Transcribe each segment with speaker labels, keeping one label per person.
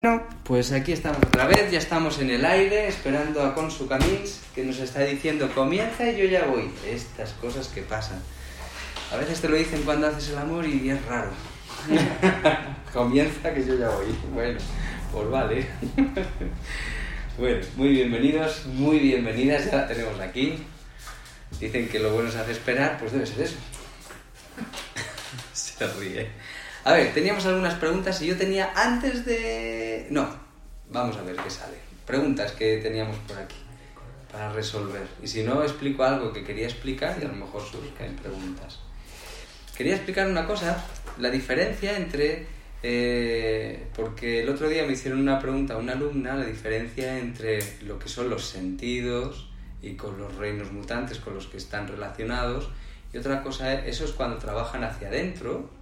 Speaker 1: Bueno, pues aquí estamos otra vez, ya estamos en el aire esperando a Consu Camins que nos está diciendo comienza y yo ya voy. Estas cosas que pasan. A veces te lo dicen cuando haces el amor y es raro. comienza que yo ya voy. Bueno, pues vale. bueno, muy bienvenidos, muy bienvenidas, ya la tenemos aquí. Dicen que lo bueno se hace esperar, pues debe ser eso. se ríe. A ver, teníamos algunas preguntas y yo tenía antes de... No, vamos a ver qué sale. Preguntas que teníamos por aquí para resolver. Y si no, explico algo que quería explicar y a lo mejor surgen preguntas. Quería explicar una cosa, la diferencia entre... eh, porque el otro día me hicieron una pregunta a una alumna, la diferencia entre lo que son los sentidos y con los reinos mutantes con los que están relacionados. Y otra cosa, eso es cuando trabajan hacia adentro,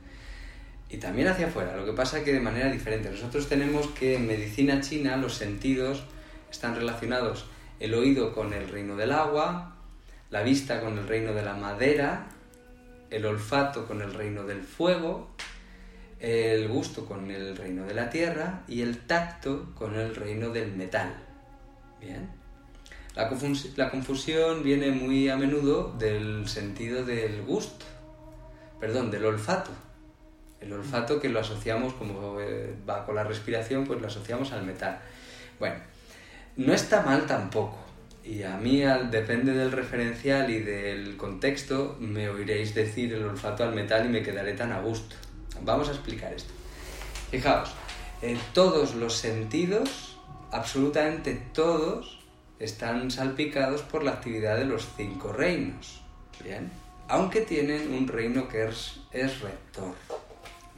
Speaker 1: y también hacia afuera. Lo que pasa que de manera diferente. Nosotros tenemos que en medicina china los sentidos están relacionados el oído con el reino del agua, la vista con el reino de la madera, el olfato con el reino del fuego, el gusto con el reino de la tierra y el tacto con el reino del metal. Bien. La, la confusión viene muy a menudo del sentido del gusto, perdón, del olfato. El olfato que lo asociamos, como eh, va con la respiración, pues lo asociamos al metal. Bueno, no está mal tampoco. Y a mí, depende del referencial y del contexto, me oiréis decir el olfato al metal y me quedaré tan a gusto. Vamos a explicar esto. Fijaos, eh, todos los sentidos, absolutamente todos, están salpicados por la actividad de los cinco reinos. Bien, aunque tienen un reino que es rector.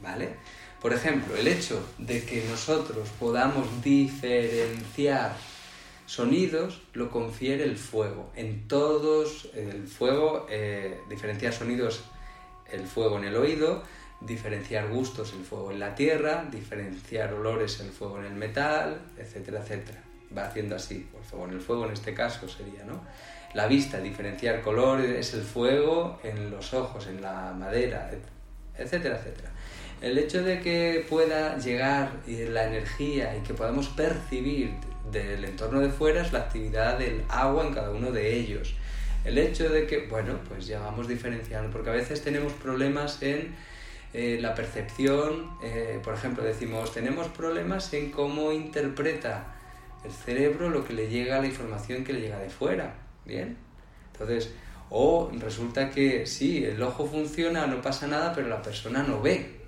Speaker 1: ¿Vale? Por ejemplo, el hecho de que nosotros podamos diferenciar sonidos lo confiere el fuego. En todos, el fuego, eh, diferenciar sonidos, el fuego en el oído, diferenciar gustos, el fuego en la tierra, diferenciar olores, el fuego en el metal, etcétera, etcétera. Va haciendo así, el fuego en el fuego en este caso sería, ¿no? La vista, diferenciar colores, es el fuego en los ojos, en la madera, etcétera, etcétera. El hecho de que pueda llegar eh, la energía y que podamos percibir del entorno de fuera es la actividad del agua en cada uno de ellos. El hecho de que, bueno, pues ya vamos diferenciando, porque a veces tenemos problemas en eh, la percepción, eh, por ejemplo, decimos, tenemos problemas en cómo interpreta el cerebro lo que le llega, la información que le llega de fuera, ¿bien? Entonces, o resulta que sí, el ojo funciona, no pasa nada, pero la persona no ve.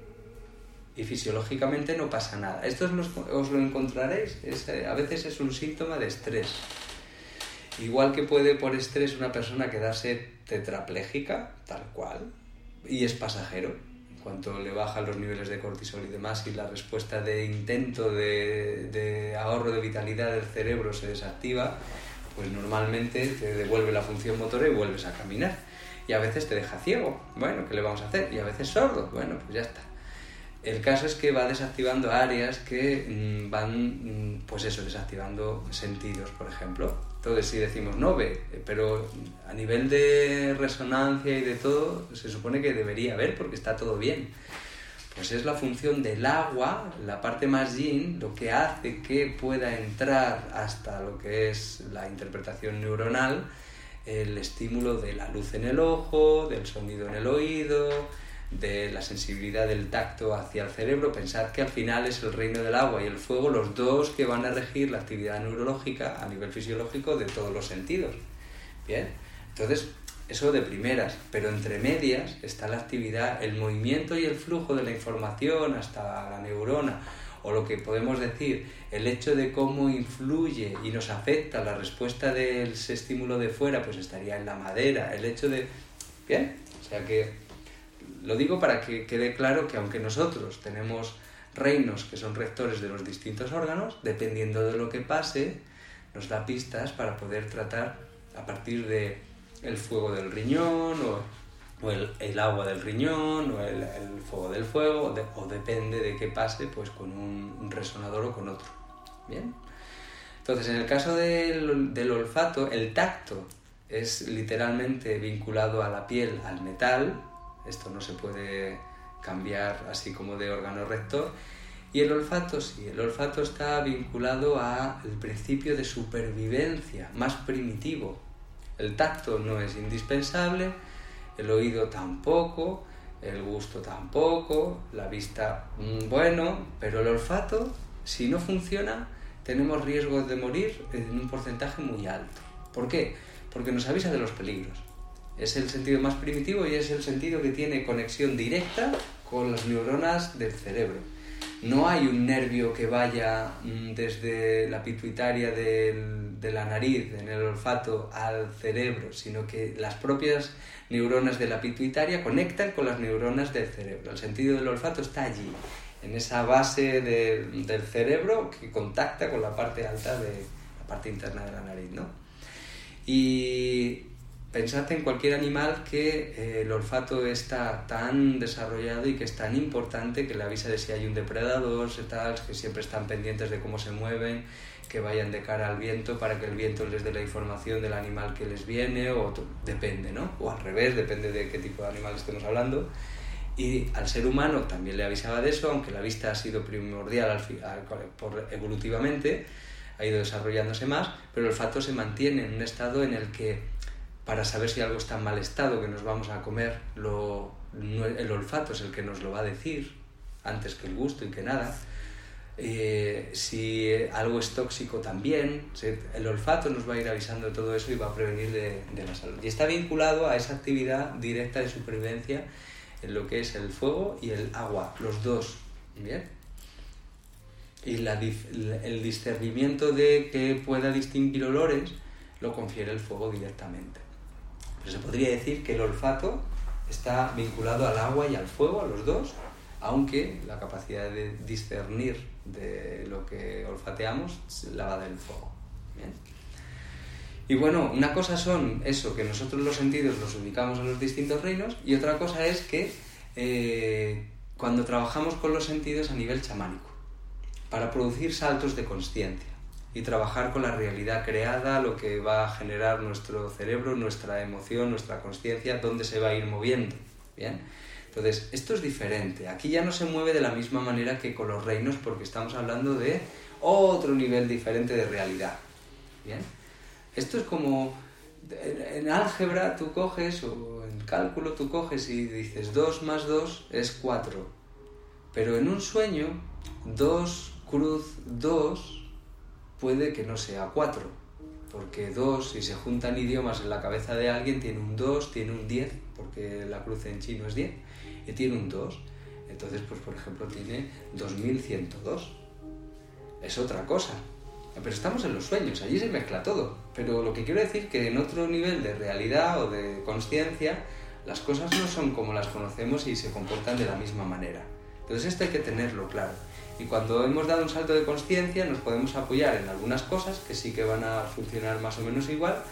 Speaker 1: Y fisiológicamente no pasa nada. Esto os lo, os lo encontraréis. Es, eh, a veces es un síntoma de estrés. Igual que puede por estrés una persona quedarse tetrapléjica, tal cual, y es pasajero. En cuanto le bajan los niveles de cortisol y demás, y la respuesta de intento de, de ahorro de vitalidad del cerebro se desactiva, pues normalmente te devuelve la función motora y vuelves a caminar. Y a veces te deja ciego. Bueno, ¿qué le vamos a hacer? Y a veces sordo. Bueno, pues ya está. El caso es que va desactivando áreas que mm, van, mm, pues eso, desactivando sentidos, por ejemplo. Entonces, si decimos no ve, eh, pero a nivel de resonancia y de todo, se supone que debería ver porque está todo bien. Pues es la función del agua, la parte más yin, lo que hace que pueda entrar hasta lo que es la interpretación neuronal, el estímulo de la luz en el ojo, del sonido en el oído, de la sensibilidad del tacto hacia el cerebro, pensad que al final es el reino del agua y el fuego los dos que van a regir la actividad neurológica a nivel fisiológico de todos los sentidos. Bien, entonces eso de primeras, pero entre medias está la actividad, el movimiento y el flujo de la información hasta la neurona, o lo que podemos decir, el hecho de cómo influye y nos afecta la respuesta del estímulo de fuera, pues estaría en la madera, el hecho de... Bien, o sea que lo digo para que quede claro que aunque nosotros tenemos reinos que son rectores de los distintos órganos, dependiendo de lo que pase, nos da pistas para poder tratar a partir de el fuego del riñón o, o el, el, agua del riñón o el, el fuego del fuego o, de, o, depende de qué pase pues con un, un, resonador o con otro. Bien. Entonces, en el caso del, del olfato, el tacto es literalmente vinculado a la piel, al metal. Esto no se puede cambiar así como de órgano rector. Y el olfato sí, el olfato está vinculado al principio de supervivencia, más primitivo. El tacto no es indispensable, el oído tampoco, el gusto tampoco, la vista bueno, pero el olfato, si no funciona, tenemos riesgo de morir en un porcentaje muy alto. ¿Por qué? Porque nos avisa de los peligros. Es el sentido más primitivo y es el sentido que tiene conexión directa con las neuronas del cerebro. No hay un nervio que vaya desde la pituitaria de la nariz, en el olfato, al cerebro, sino que las propias neuronas de la pituitaria conectan con las neuronas del cerebro. El sentido del olfato está allí, en esa base de, del cerebro que contacta con la parte alta de la parte interna de la nariz, ¿no? Y pensad en cualquier animal que eh, el olfato está tan desarrollado y que es tan importante que le avisa de si hay un depredador, tal, que siempre están pendientes de cómo se mueven, que vayan de cara al viento para que el viento les dé la información del animal que les viene, o depende, ¿no? O al revés, depende de qué tipo de animal estemos hablando. Y al ser humano también le avisaba de eso, aunque la vista ha sido primordial al, al, por, evolutivamente, ha ido desarrollándose más, pero el olfato se mantiene en un estado en el que para saber si algo está en mal estado, que nos vamos a comer, lo, el olfato es el que nos lo va a decir, antes que el gusto y que nada. Eh, si algo es tóxico también, el olfato nos va a ir avisando de todo eso y va a prevenir de, de la salud. Y está vinculado a esa actividad directa de supervivencia en lo que es el fuego y el agua, los dos. ¿Bien? Y el discernimiento de que pueda distinguir olores lo confiere el fuego directamente. Pero se podría decir que el olfato está vinculado al agua y al fuego, a los dos, aunque la capacidad de discernir de lo que olfateamos la va del fuego. ¿Bien? Y bueno, una cosa son eso, que nosotros los sentidos los ubicamos en los distintos reinos, y otra cosa es que eh, cuando trabajamos con los sentidos a nivel chamánico, para producir saltos de conciencia y trabajar con la realidad creada, lo que va a generar nuestro cerebro, nuestra emoción, nuestra conciencia, dónde se va a ir moviendo. ¿Bien? Entonces, esto es diferente. Aquí ya no se mueve de la misma manera que con los reinos porque estamos hablando de otro nivel diferente de realidad. ¿Bien? Esto es como en álgebra tú coges o en cálculo tú coges y dices 2 más 2 es 4. Pero en un sueño 2 cruz 2 puede que no sea 4. Porque 2, si se juntan idiomas en la cabeza de alguien, tiene un 2, tiene un 10, porque la cruz en chino es 10, y tiene un 2. Entonces, pues por ejemplo, tiene 2102. Es otra cosa. Pero estamos en los sueños, allí se mezcla todo. Pero lo que quiero decir que en otro nivel de realidad o de conciencia, las cosas no son como las conocemos y se comportan de la misma manera. Entonces esto hay que tenerlo claro. Y cuando hemos dado un salto de conciencia nos podemos apoyar en algunas cosas que sí que van a funcionar más o menos igual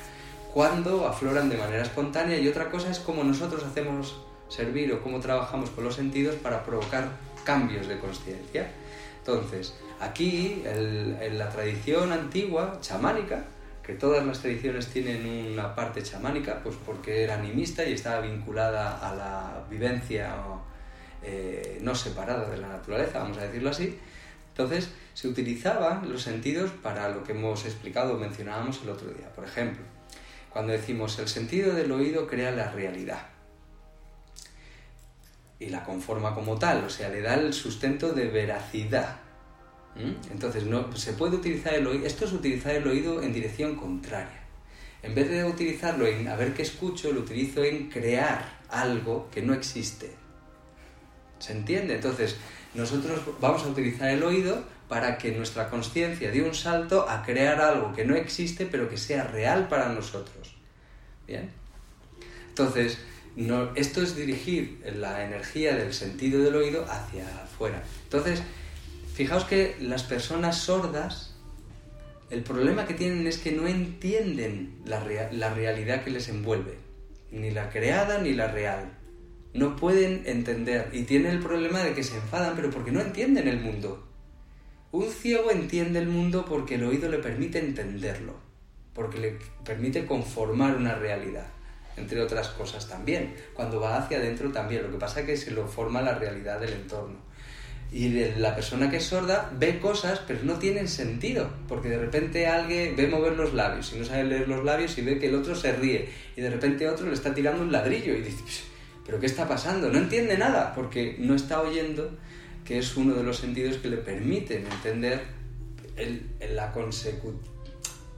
Speaker 1: cuando afloran de manera espontánea y otra cosa es cómo nosotros hacemos servir o cómo trabajamos con los sentidos para provocar cambios de conciencia. Entonces, aquí, en la tradición antigua, chamánica, que todas las tradiciones tienen una parte chamánica, pues porque era animista y estaba vinculada a la vivencia eh, no separada de la naturaleza, vamos a decirlo así. Entonces, se utilizaban los sentidos para lo que hemos explicado, mencionábamos el otro día. Por ejemplo, cuando decimos el sentido del oído crea la realidad y la conforma como tal, o sea, le da el sustento de veracidad. Entonces, no, se puede utilizar el oído, esto es utilizar el oído en dirección contraria. En vez de utilizarlo en a ver qué escucho, lo utilizo en crear algo que no existe. ¿Se entiende? Entonces, nosotros vamos a utilizar el oído para que nuestra conciencia dé un salto a crear algo que no existe, pero que sea real para nosotros. ¿Bien? Entonces, no, esto es dirigir la energía del sentido del oído hacia afuera. Entonces, fijaos que las personas sordas, el problema que tienen es que no entienden la, la realidad que les envuelve, ni la creada ni la real. No pueden entender y tienen el problema de que se enfadan, pero porque no entienden el mundo. Un ciego entiende el mundo porque el oído le permite entenderlo, porque le permite conformar una realidad, entre otras cosas también. Cuando va hacia adentro también, lo que pasa es que se lo forma la realidad del entorno. Y la persona que es sorda ve cosas, pero no tienen sentido, porque de repente alguien ve mover los labios y no sabe leer los labios y ve que el otro se ríe y de repente otro le está tirando un ladrillo y dice, "Psh, pero ¿qué está pasando? No entiende nada, porque no está oyendo que es uno de los sentidos que le permiten entender la, consecu-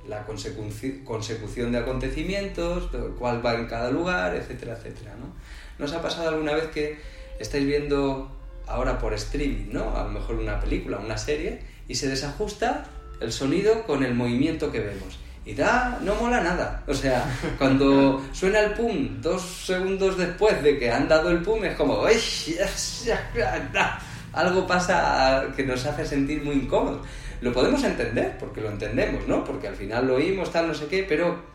Speaker 1: la consecuci- consecución de acontecimientos, cuál va en cada lugar, etcétera, etcétera. ¿no? ¿Nos ha pasado alguna vez que estáis viendo ahora por streaming, ¿no? a lo mejor una película, una serie, y se desajusta el sonido con el movimiento que vemos? Y da, no mola nada. O sea, cuando suena el pum dos segundos después de que han dado el pum, es como. "Uy, Algo pasa que nos hace sentir muy incómodos. Lo podemos entender, porque lo entendemos, ¿no? Porque al final lo oímos, tal, no sé qué, pero.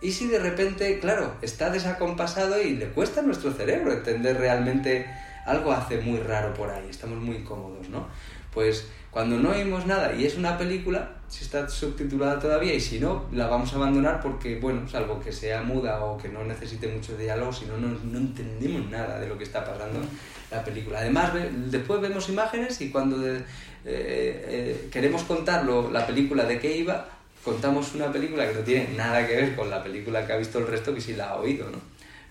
Speaker 1: ¿Y si de repente, claro, está desacompasado y le cuesta a nuestro cerebro entender realmente algo hace muy raro por ahí? Estamos muy incómodos, ¿no? Pues cuando no oímos nada y es una película, si está subtitulada todavía y si no, la vamos a abandonar porque, bueno, salvo que sea muda o que no necesite mucho diálogo, si no, no, entendemos nada de lo que está pasando en la película. Además, después vemos imágenes y cuando eh, eh, queremos contarlo, la película de qué iba, contamos una película que no tiene nada que ver con la película que ha visto el resto que sí la ha oído, ¿no?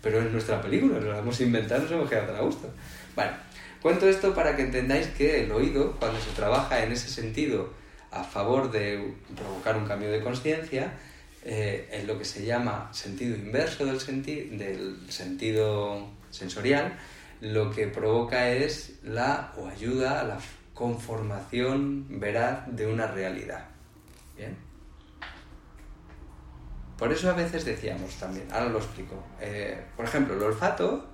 Speaker 1: Pero es nuestra película, nos la hemos inventado, nos hemos quedado a gusto. Bueno, cuento esto para que entendáis que el oído, cuando se trabaja en ese sentido a favor de provocar un cambio de conciencia, eh, en lo que se llama sentido inverso del, del sentido sensorial, lo que provoca es la o ayuda a la conformación veraz de una realidad. ¿Bien? Por eso a veces decíamos también, ahora lo explico. Eh, por ejemplo, el olfato,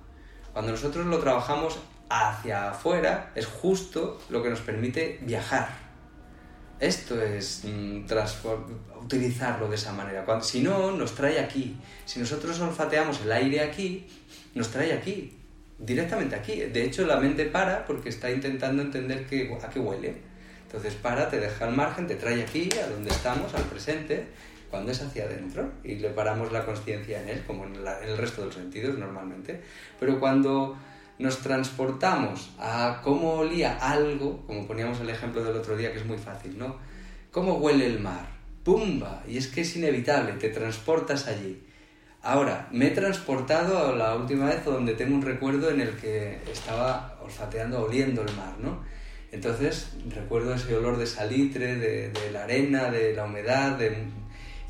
Speaker 1: cuando nosotros lo trabajamos hacia afuera, es justo lo que nos permite viajar. Esto es mm, utilizarlo de esa manera. Cuando- si no, nos trae aquí. Si nosotros olfateamos el aire aquí, nos trae aquí, directamente aquí. De hecho, la mente para porque está intentando entender qué- a qué huele. Entonces para, te deja al margen, te trae aquí, a donde estamos, al presente, cuando es hacia adentro, y le paramos la conciencia en él, como en, la- en el resto de los sentidos normalmente. Pero cuando nos transportamos a cómo olía algo, como poníamos el ejemplo del otro día, que es muy fácil, ¿no? ¿Cómo huele el mar? ¡Pumba! Y es que es inevitable, te transportas allí. Ahora, me he transportado a la última vez donde tengo un recuerdo en el que estaba olfateando, oliendo el mar, ¿no? Entonces recuerdo ese olor de salitre, de, de la arena, de la humedad, de...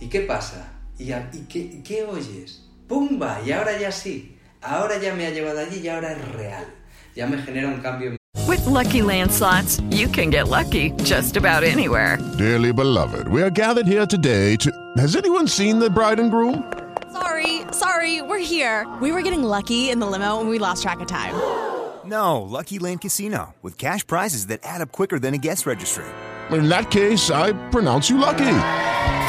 Speaker 1: ¿y qué pasa? ¿Y, a- y qué, qué oyes? ¡Pumba! Y ahora ya sí, ahora ya me ha llevado allí y ahora es real. Ya me genera un cambio
Speaker 2: With Lucky Land slots, you can get lucky just about anywhere.
Speaker 3: Dearly beloved, we are gathered here today to. Has anyone seen the bride and groom?
Speaker 4: Sorry, sorry, we're here. We were getting lucky in the limo and we lost track of time.
Speaker 5: No, Lucky Land Casino, with cash prizes that add up quicker than a guest registry.
Speaker 3: In that case, I pronounce you lucky.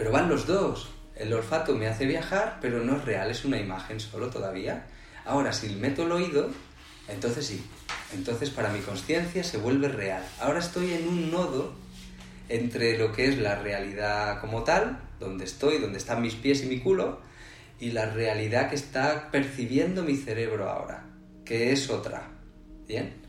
Speaker 1: Pero van los dos. El olfato me hace viajar, pero no es real, es una imagen solo todavía. Ahora, si meto el oído, entonces sí. Entonces para mi conciencia se vuelve real. Ahora estoy en un nodo entre lo que es la realidad como tal, donde estoy, donde están mis pies y mi culo, y la realidad que está percibiendo mi cerebro ahora, que es otra. ¿Bien?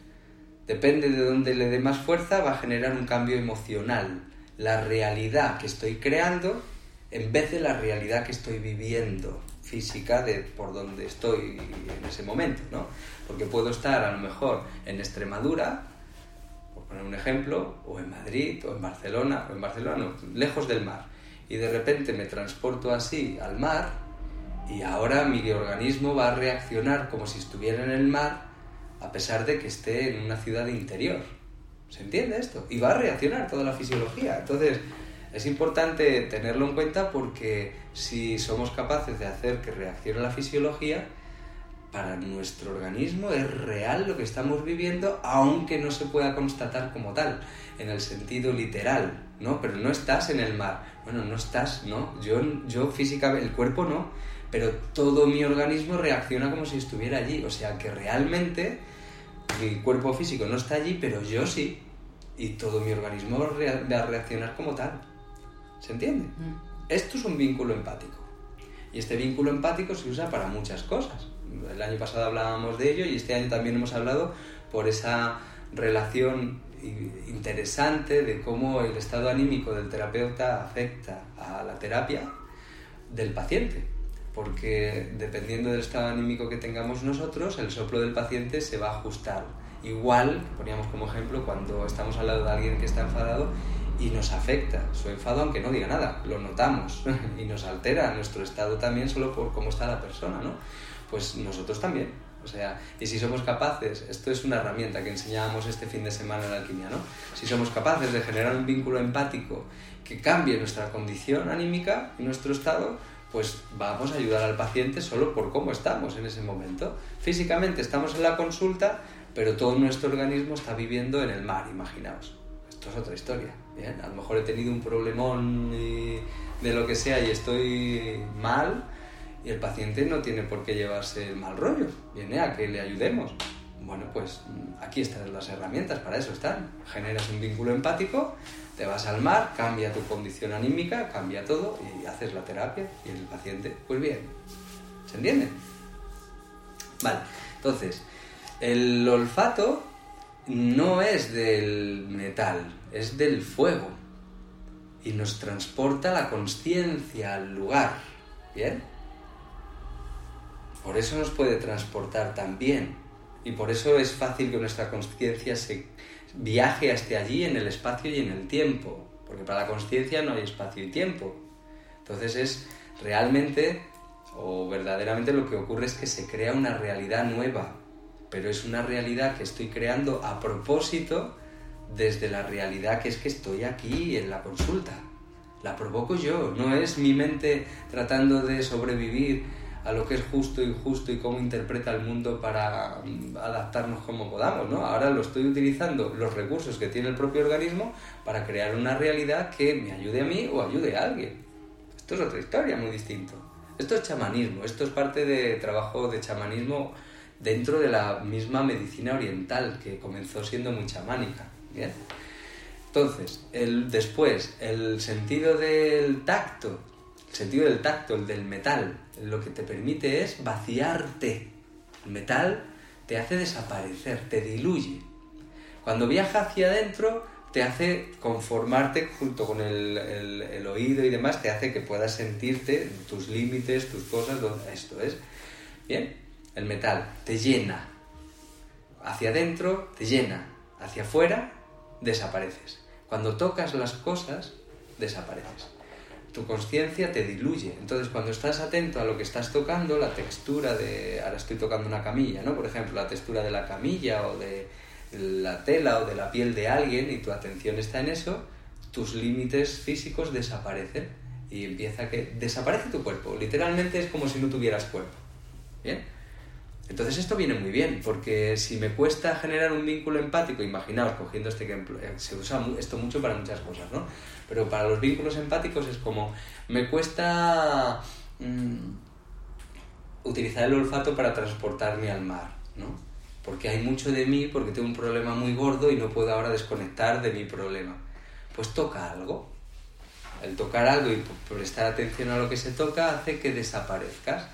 Speaker 1: depende de dónde le dé más fuerza, va a generar un cambio emocional. La realidad que estoy creando en vez de la realidad que estoy viviendo física de por donde estoy en ese momento, ¿no? Porque puedo estar a lo mejor en Extremadura, por poner un ejemplo, o en Madrid, o en Barcelona, o en Barcelona, lejos del mar, y de repente me transporto así al mar, y ahora mi organismo va a reaccionar como si estuviera en el mar, a pesar de que esté en una ciudad interior. ¿Se entiende esto? Y va a reaccionar toda la fisiología. Entonces, es importante tenerlo en cuenta porque si somos capaces de hacer que reaccione la fisiología, para nuestro organismo es real lo que estamos viviendo, aunque no se pueda constatar como tal, en el sentido literal, ¿no? Pero no estás en el mar, bueno, no estás, ¿no? Yo, yo físicamente, el cuerpo no, pero todo mi organismo reacciona como si estuviera allí, o sea que realmente mi cuerpo físico no está allí, pero yo sí, y todo mi organismo va a reaccionar como tal. ¿Se entiende? Mm. Esto es un vínculo empático. Y este vínculo empático se usa para muchas cosas. El año pasado hablábamos de ello y este año también hemos hablado por esa relación interesante de cómo el estado anímico del terapeuta afecta a la terapia del paciente. Porque dependiendo del estado anímico que tengamos nosotros, el soplo del paciente se va a ajustar. Igual, poníamos como ejemplo, cuando estamos al lado de alguien que está enfadado y nos afecta su enfado aunque no diga nada, lo notamos y nos altera nuestro estado también solo por cómo está la persona, ¿no? Pues nosotros también. O sea, y si somos capaces, esto es una herramienta que enseñábamos este fin de semana en alquimia, ¿no? Si somos capaces de generar un vínculo empático que cambie nuestra condición anímica y nuestro estado, pues vamos a ayudar al paciente solo por cómo estamos en ese momento. Físicamente estamos en la consulta, pero todo nuestro organismo está viviendo en el mar, imaginaos. Esto es otra historia. Bien, a lo mejor he tenido un problemón de lo que sea y estoy mal y el paciente no tiene por qué llevarse el mal rollo, viene a que le ayudemos. Bueno, pues aquí están las herramientas, para eso están. Generas un vínculo empático, te vas al mar, cambia tu condición anímica, cambia todo y haces la terapia y el paciente, pues bien. ¿Se entiende? Vale, entonces, el olfato no es del metal, es del fuego. Y nos transporta la conciencia al lugar. ¿Bien? Por eso nos puede transportar también. Y por eso es fácil que nuestra conciencia se viaje hasta allí en el espacio y en el tiempo. Porque para la conciencia no hay espacio y tiempo. Entonces es realmente o verdaderamente lo que ocurre es que se crea una realidad nueva, pero es una realidad que estoy creando a propósito desde la realidad que es que estoy aquí en la consulta. La provoco yo, no es mi mente tratando de sobrevivir a lo que es justo injusto y cómo interpreta el mundo para mm, adaptarnos como podamos, ¿no? Ahora lo estoy utilizando los recursos que tiene el propio organismo para crear una realidad que me ayude a mí o ayude a alguien. Esto es otra historia muy distinto. Esto es chamanismo, esto es parte de trabajo de chamanismo dentro de la misma medicina oriental que comenzó siendo muy chamánica. ¿bien? Entonces, el, después, el sentido del tacto, el sentido del tacto, el del metal, lo que te permite es vaciarte. El metal te hace desaparecer, te diluye. Cuando viaja hacia adentro, te hace conformarte junto con el, oído y demás, te hace que puedas sentirte tus límites, tus cosas, esto es. Bien, el metal te llena. Hacia adentro te llena, hacia afuera desapareces. Cuando tocas las cosas, desapareces. Tu conciencia te diluye. Entonces, cuando estás atento a lo que estás tocando, la textura de. Ahora estoy tocando una camilla, ¿no? Por ejemplo, la textura de la camilla o de la tela o de la piel de alguien y tu atención está en eso, tus límites físicos desaparecen y empieza que. desaparece tu cuerpo. Literalmente es como si no tuvieras cuerpo. ¿Bien? Entonces esto viene muy bien, porque si me cuesta generar un vínculo empático, imaginaos, cogiendo este ejemplo, eh, se usa esto mucho para muchas cosas, ¿no? Pero para los vínculos empáticos es como, me cuesta mm, utilizar el olfato para transportarme al mar, ¿no? Porque hay mucho de mí, porque tengo un problema muy gordo y no puedo ahora desconectar de mi problema. Pues toca algo. El tocar algo y prestar atención a lo que se toca hace que desaparezcas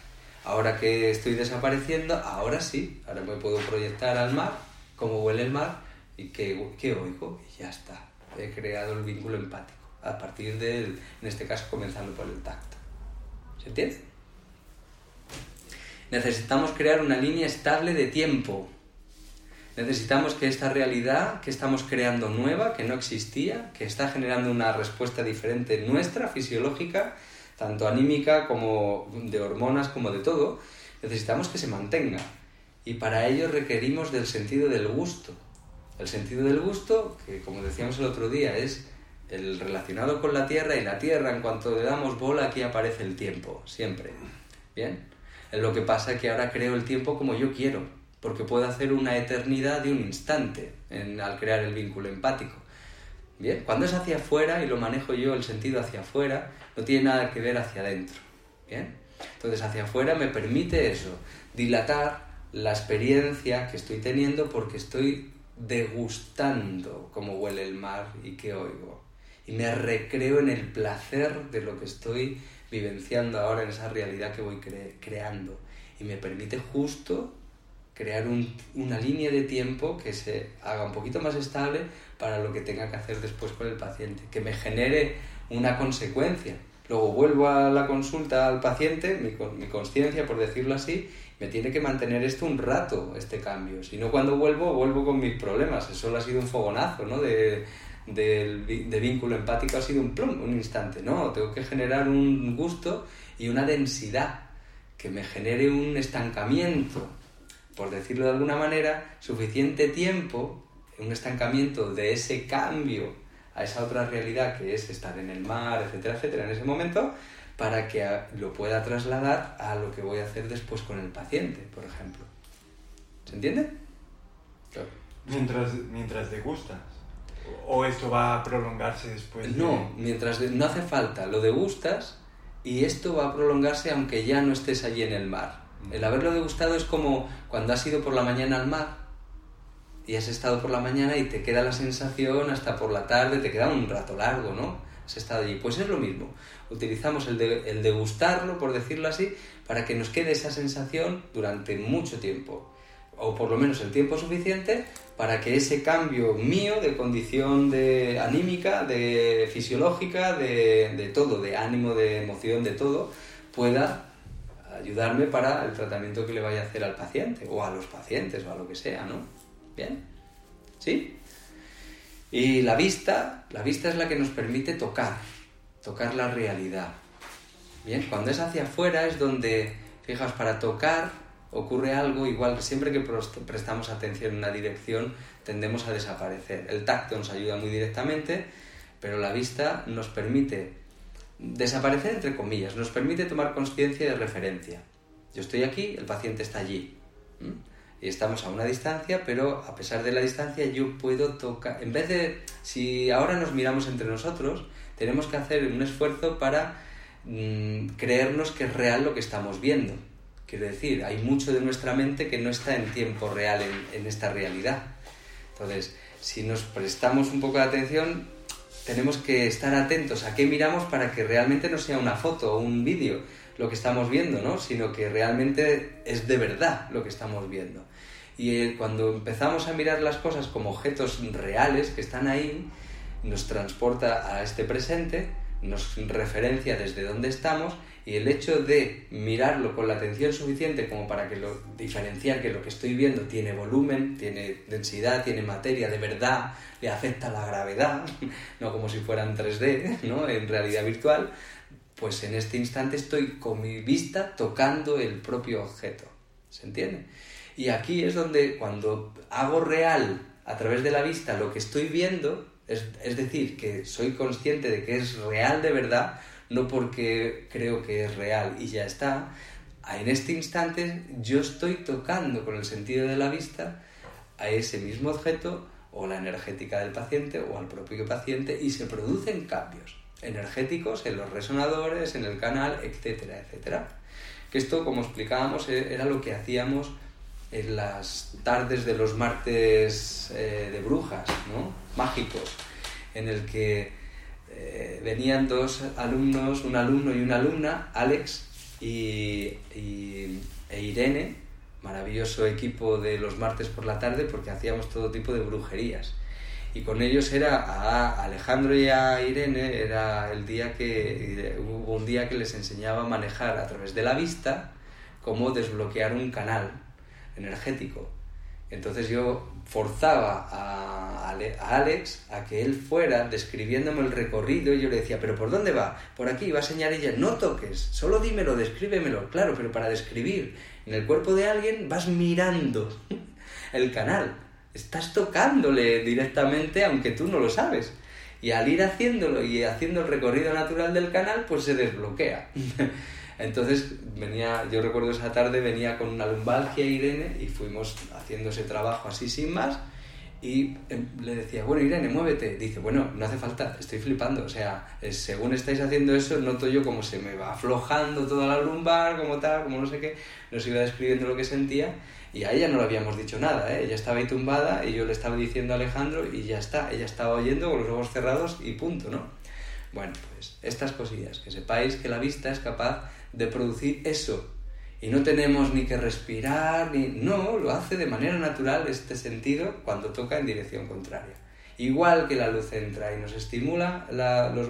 Speaker 1: Ahora que estoy desapareciendo, ahora sí, ahora me puedo proyectar al mar, como huele el mar, ¿Y qué, qué oigo? Y ya está. He creado el vínculo empático. A partir del, en este caso, comenzando por el tacto. ¿Se entiende? Necesitamos crear una línea estable de tiempo. Necesitamos que esta realidad que estamos creando nueva, que no existía, que está generando una respuesta diferente nuestra, fisiológica, tanto anímica como de hormonas, como de todo, necesitamos que se mantenga. Y para ello requerimos del sentido del gusto. El sentido del gusto, que como decíamos el otro día, es el relacionado con la tierra y la tierra, en cuanto le damos bola, aquí aparece el tiempo, siempre. ¿Bien? Lo que pasa es que ahora creo el tiempo como yo quiero, porque puedo hacer una eternidad de un instante al crear el vínculo empático. Bien, cuando es hacia afuera y lo manejo yo el sentido hacia afuera, no tiene nada que ver hacia adentro. Bien, entonces hacia afuera me permite eso, dilatar la experiencia que estoy teniendo porque estoy degustando cómo huele el mar y qué oigo. Y me recreo en el placer de lo que estoy vivenciando ahora en esa realidad que voy creando. Y me permite justo crear una línea de tiempo que se haga un poquito más estable para lo que tenga que hacer después con el paciente, que me genere una consecuencia. Luego vuelvo a la consulta al paciente, mi, mi conciencia, por decirlo así, me tiene que mantener esto un rato, este cambio. Si no, cuando vuelvo, vuelvo con mis problemas. Eso ha sido un fogonazo, ¿no? De, de, vínculo empático ha sido un plum, un instante. No, tengo que generar un gusto y una densidad que me genere un estancamiento, por decirlo de alguna manera, suficiente tiempo, un estancamiento de ese cambio a esa otra realidad que es estar en el mar, etcétera, etcétera, en ese momento, para que lo pueda trasladar a lo que voy a hacer después con el paciente, por ejemplo. ¿Se entiende?
Speaker 6: Mientras, mientras degustas. ¿O esto va a prolongarse después?
Speaker 1: No, mientras no hace falta, lo degustas y esto va a prolongarse aunque ya no estés allí en el mar. Mm. El haberlo degustado es como cuando has ido por la mañana al mar y has estado por la mañana y te queda la sensación hasta por la tarde, te queda un rato largo, ¿no? Has estado allí. Pues es lo mismo. Utilizamos el, el degustarlo, por decirlo así, para que nos quede esa sensación durante mucho tiempo o por lo menos el tiempo suficiente para que ese cambio mío de condición de anímica, de fisiológica, de, de todo, de ánimo, de emoción, de todo, pueda ayudarme para el tratamiento que le vaya a hacer al paciente o a los pacientes o a lo que sea, ¿no? ¿Bien? ¿Sí? Y la vista, la vista es la que nos permite tocar, tocar la realidad. Bien, cuando es hacia afuera es donde, fijas, para tocar ocurre algo igual, siempre que prestamos atención en una dirección tendemos a desaparecer. El tacto nos ayuda muy directamente, pero la vista nos permite desaparecer entre comillas, nos permite tomar conciencia de referencia. Yo estoy aquí, el paciente está allí. Y estamos a una distancia, pero a pesar de la distancia yo puedo tocar... En vez de, si ahora nos miramos entre nosotros, tenemos que hacer un esfuerzo para mm, creernos que es real lo que estamos viendo Quiero decir, hay mucho de nuestra mente que no está en tiempo real en, esta realidad. Entonces, si nos prestamos un poco de atención, tenemos que estar atentos a qué miramos para que realmente no sea una foto o un vídeo lo que estamos viendo, ¿no? sino que realmente es de verdad lo que estamos viendo. Y eh, cuando empezamos a mirar las cosas como objetos reales que están ahí, nos transporta a este presente, nos referencia desde dónde estamos y el hecho de mirarlo con la atención suficiente como para que lo diferenciar que lo que estoy viendo tiene volumen, tiene densidad, tiene materia de verdad, le afecta la gravedad, no como si fueran 3D, ¿no? en realidad virtual, pues en este instante estoy con mi vista tocando el propio objeto. ¿Se entiende? Y aquí es donde cuando hago real a través de la vista lo que estoy viendo, es, es decir, que soy consciente de que es real de verdad, no porque creo que es real y ya está. En este instante yo estoy tocando con el sentido de la vista a ese mismo objeto o la energética del paciente o al propio paciente y se producen cambios energéticos en los resonadores, en el canal, etcétera, etcétera. Que esto, como explicábamos, e-, era lo que hacíamos en las tardes de los martes eh, de brujas, ¿no? Mágicos, en el que eh, venían dos alumnos, un alumno y una alumna, Alex y, e Irene, maravilloso equipo de los martes por la tarde porque hacíamos todo tipo de brujerías. Y con ellos era a Alejandro y a Irene, era el día que hubo un día que les enseñaba a manejar a través de la vista cómo desbloquear un canal energético. Entonces yo forzaba a, Alex a que él fuera describiéndome el recorrido y yo le decía, pero ¿por dónde va? Por aquí, va a señalar ella, no toques, solo dímelo, descríbemelo. Claro, pero para describir en el cuerpo de alguien vas mirando el canal, estás tocándole directamente aunque tú no lo sabes. Y al ir haciéndolo y haciendo el recorrido natural del canal, pues se desbloquea. Entonces venía, yo recuerdo esa tarde venía con una lumbalgia Irene y fuimos haciendo ese trabajo así sin más y em, le decía, bueno Irene, muévete. Dice, bueno, no hace falta, estoy flipando. O sea, según estáis haciendo eso, noto yo como se me va aflojando toda la lumbar, como tal, como no sé qué. Nos iba describiendo lo que sentía y a ella no le habíamos dicho nada, ¿eh? ella estaba ahí tumbada y yo le estaba diciendo a Alejandro y ya está, ella estaba oyendo con los ojos cerrados y punto, ¿no? Bueno, pues estas cosillas, que sepáis que la vista es capaz de producir eso. Y no tenemos ni que respirar, ni... No, lo hace de manera natural este sentido cuando toca en dirección contraria. Igual que la luz entra y nos estimula los,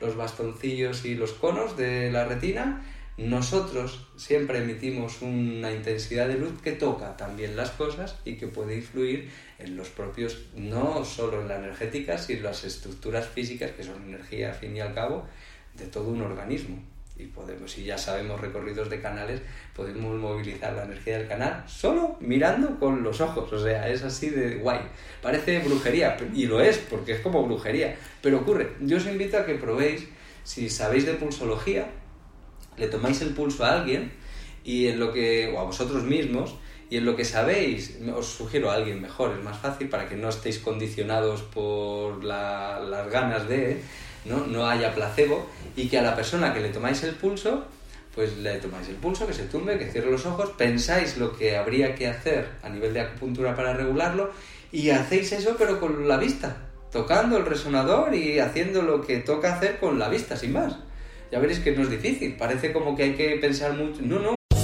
Speaker 1: los bastoncillos y los conos de la retina, nosotros siempre emitimos una intensidad de luz que toca también las cosas y que puede influir en los propios, no solo en la energética, sino en las estructuras físicas, que son energía al fin y al cabo, de todo un organismo y podemos, si ya sabemos recorridos de canales, podemos movilizar la energía del canal solo mirando con los ojos. O sea, es así de guay. Parece brujería, y lo es, porque es como brujería. Pero ocurre. Yo os invito a que probéis, si sabéis de pulsología, le tomáis el pulso a alguien y en lo que, o a vosotros mismos, y en lo que sabéis, os sugiero a alguien mejor, es más fácil para que no estéis condicionados por las ganas de, ¿no? no haya placebo y que a la persona que le tomáis el pulso, pues le tomáis el pulso, que se tumbe, que cierre los ojos, pensáis lo que habría que hacer a nivel de acupuntura para regularlo y hacéis eso pero con la vista, tocando el resonador y haciendo lo que toca hacer con la vista, sin más. Ya veréis que no es difícil, parece como que hay que pensar mucho. No, no.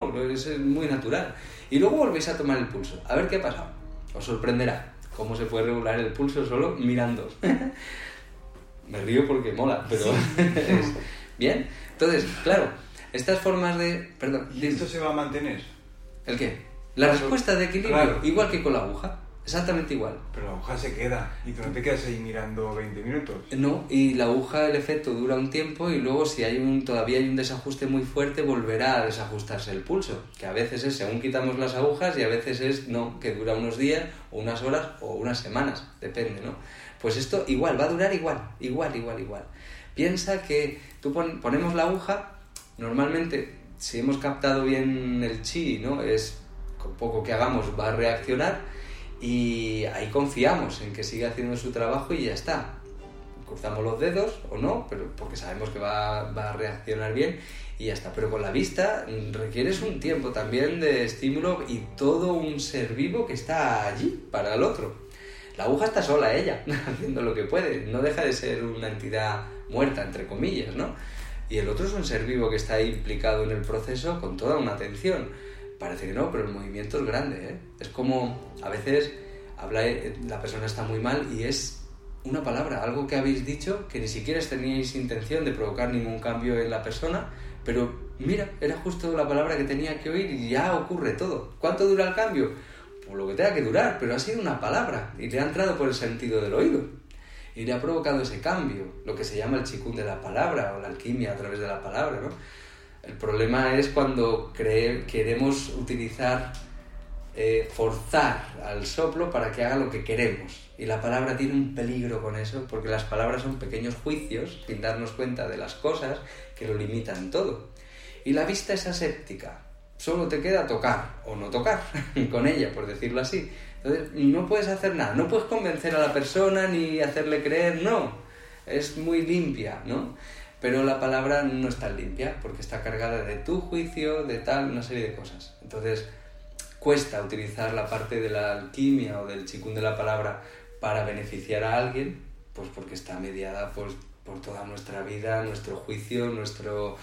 Speaker 1: Es muy natural. Y luego volvéis a tomar el pulso. A ver qué ha pasado os sorprenderá cómo se puede regular el pulso solo mirando. Me río porque mola, pero bien. Entonces, claro, estas formas de... Perdón.
Speaker 6: ¿Y esto se va a mantener?
Speaker 1: ¿El qué? La respuesta de equilibrio, igual que con la aguja. Exactamente igual.
Speaker 6: Pero la aguja se queda y tú no te quedas ahí mirando 20 minutos.
Speaker 1: No, y la aguja, el efecto dura un tiempo y luego si hay un, todavía hay un desajuste muy fuerte, volverá a desajustarse el pulso. Que a veces es según quitamos las agujas y a veces es no, que dura unos días o unas horas o unas semanas, depende, ¿no? Pues esto igual, va a durar igual, igual, igual, igual. Piensa que tú ponemos la aguja, normalmente si hemos captado bien el chi, ¿no? Es con poco que hagamos va a reaccionar y ahí confiamos en que siga haciendo su trabajo y ya está. Cruzamos los dedos o no, pero porque sabemos que va, a reaccionar bien y ya está. Pero con la vista requieres un tiempo también de estímulo y todo un ser vivo que está allí para el otro. La aguja está sola, ella, haciendo lo que puede. No deja de ser una entidad muerta, entre comillas, ¿no? Y el otro es un ser vivo que está implicado en el proceso con toda una atención Parece que no, pero el movimiento es grande. ¿eh? Es como a veces habla, eh, la persona está muy mal y es una palabra, algo que habéis dicho que ni siquiera teníais intención de provocar ningún cambio en la persona, Pero mira, era justo la palabra que tenía que oír y ya ocurre todo. ¿Cuánto dura el cambio? Pues lo que tenga que durar, pero ha sido una palabra y le ha entrado por el sentido del oído. Y le ha provocado ese cambio, lo que se llama el chikun de la palabra o la alquimia a través de la palabra, ¿no? El problema es cuando queremos utilizar, eh, forzar al soplo para que haga lo que queremos. Y la palabra tiene un peligro con eso, porque las palabras son pequeños juicios, sin darnos cuenta de las cosas, que lo limitan todo. Y la vista es aséptica, solo te queda tocar o no tocar con ella, por decirlo así. Entonces, no puedes hacer nada, no puedes convencer a la persona ni hacerle creer, no. Es muy limpia, ¿no? Pero la palabra no es tan limpia porque está cargada de tu juicio, de tal, una serie de cosas. Entonces, cuesta utilizar la parte de la alquimia o del chikun de la palabra para beneficiar a alguien, pues porque está mediada pues, por toda nuestra vida, nuestro juicio, nuestro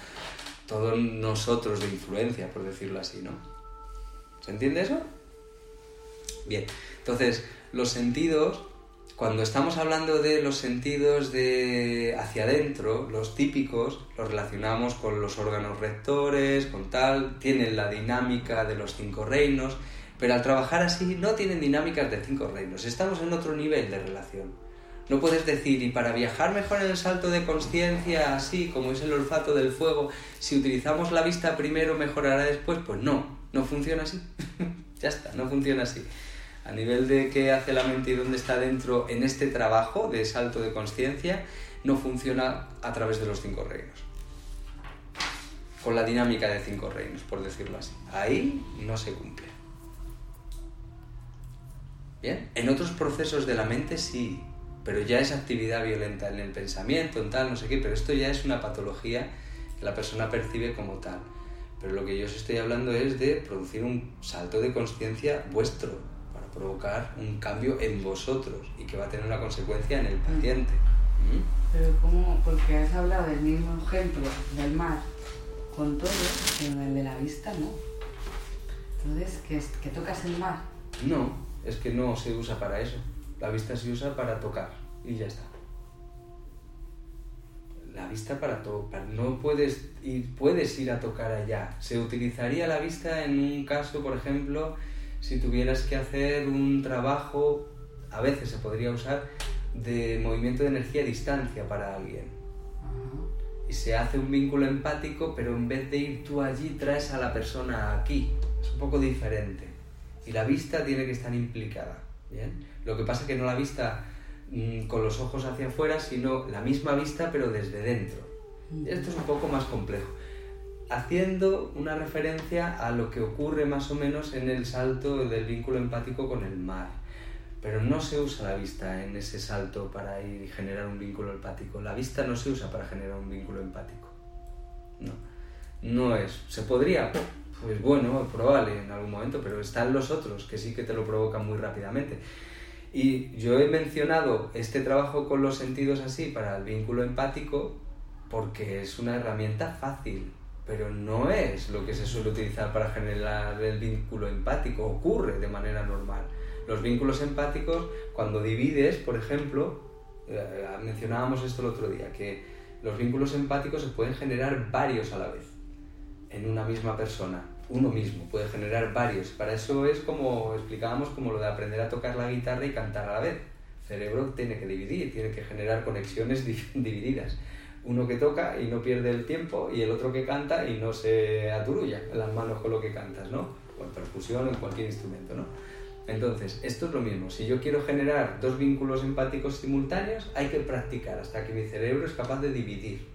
Speaker 1: todos nosotros de influencia, por decirlo así, ¿no? ¿Se entiende eso? Bien, entonces los sentidos cuando estamos hablando de los sentidos de hacia adentro, los típicos, los relacionamos con los órganos rectores, con tal, tienen la dinámica de los cinco reinos, pero al trabajar así no tienen dinámicas de cinco reinos, estamos en otro nivel de relación. No puedes decir, y para viajar mejor en el salto de conciencia, así como es el olfato del fuego, si utilizamos la vista primero mejorará después, pues no, no funciona así. ya está, no funciona así a nivel de qué hace la mente y dónde está dentro en este trabajo de salto de conciencia, no funciona a través de los cinco reinos. Con la dinámica de cinco reinos, por decirlo así. Ahí no se cumple. Bien, en otros procesos de la mente sí, pero ya es actividad violenta en el pensamiento, en tal, no sé qué, pero esto ya es una patología que la persona percibe como tal. Pero lo que yo os estoy hablando es de producir un salto de conciencia vuestro, provocar un cambio en vosotros y que va a tener una consecuencia en el paciente.
Speaker 7: ¿Mm? Pero ¿cómo? Porque has hablado del mismo ejemplo del mar con todo, pero el de la vista no. Entonces, ¿que, que tocas el mar?
Speaker 1: No, es que no se usa para eso. La vista se usa para tocar y ya está. La vista para tocar. No puedes ir, puedes ir a tocar allá. Se utilizaría la vista en un caso, por ejemplo, si tuvieras que hacer un trabajo, a veces se podría usar, de movimiento de energía a distancia para alguien. Y se hace un vínculo empático, pero en vez de ir tú allí, traes a la persona aquí. Es un poco diferente. Y la vista tiene que estar implicada. ¿bien? Lo que pasa es que no la vista mm, con los ojos hacia afuera, sino la misma vista, pero desde dentro. Esto es un poco más complejo haciendo una referencia a lo que ocurre más o menos en el salto del vínculo empático con el mar. Pero no se usa la vista en ese salto para ir generar un vínculo empático. La vista no se usa para generar un vínculo empático. No, no es. Se podría, pues bueno, probable en algún momento, pero están los otros que sí que te lo provocan muy rápidamente. Y yo he mencionado este trabajo con los sentidos así para el vínculo empático porque es una herramienta fácil pero no es lo que se suele utilizar para generar el vínculo empático, ocurre de manera normal. Los vínculos empáticos, cuando divides, por ejemplo, eh, mencionábamos esto el otro día, que los vínculos empáticos se pueden generar varios a la vez, en una misma persona, uno mismo puede generar varios. Para eso es como explicábamos como lo de aprender a tocar la guitarra y cantar a la vez. El cerebro tiene que dividir, tiene que generar conexiones divididas uno que toca y no pierde el tiempo y el otro que canta y no se aturulla las manos con lo que cantas, ¿no? O en percusión o en cualquier instrumento, ¿no? Entonces, esto es lo mismo. Si yo quiero generar dos vínculos empáticos simultáneos, hay que practicar hasta que mi cerebro es capaz de dividir.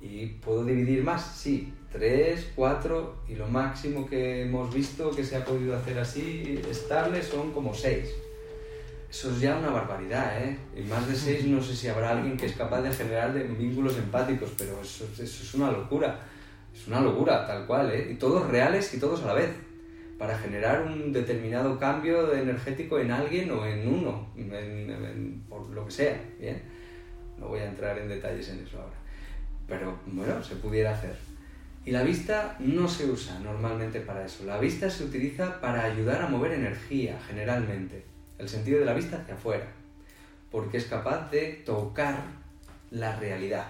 Speaker 1: ¿Y puedo dividir más? Sí, tres, cuatro y lo máximo que hemos visto que se ha podido hacer así estable son como seis. Eso es ya una barbaridad, ¿eh? Y más de seis no sé si habrá alguien que es capaz de generar vínculos empáticos, pero eso, eso es una locura. Es una locura, tal cual, ¿eh? Y todos reales y todos a la vez. Para generar un determinado cambio energético en alguien o en uno, por lo que sea, ¿bien? No voy a entrar en detalles en eso ahora. Pero bueno, se pudiera hacer. Y la vista no se usa normalmente para eso. La vista se utiliza para ayudar a mover energía, generalmente el sentido de la vista hacia afuera, porque es capaz de tocar la realidad.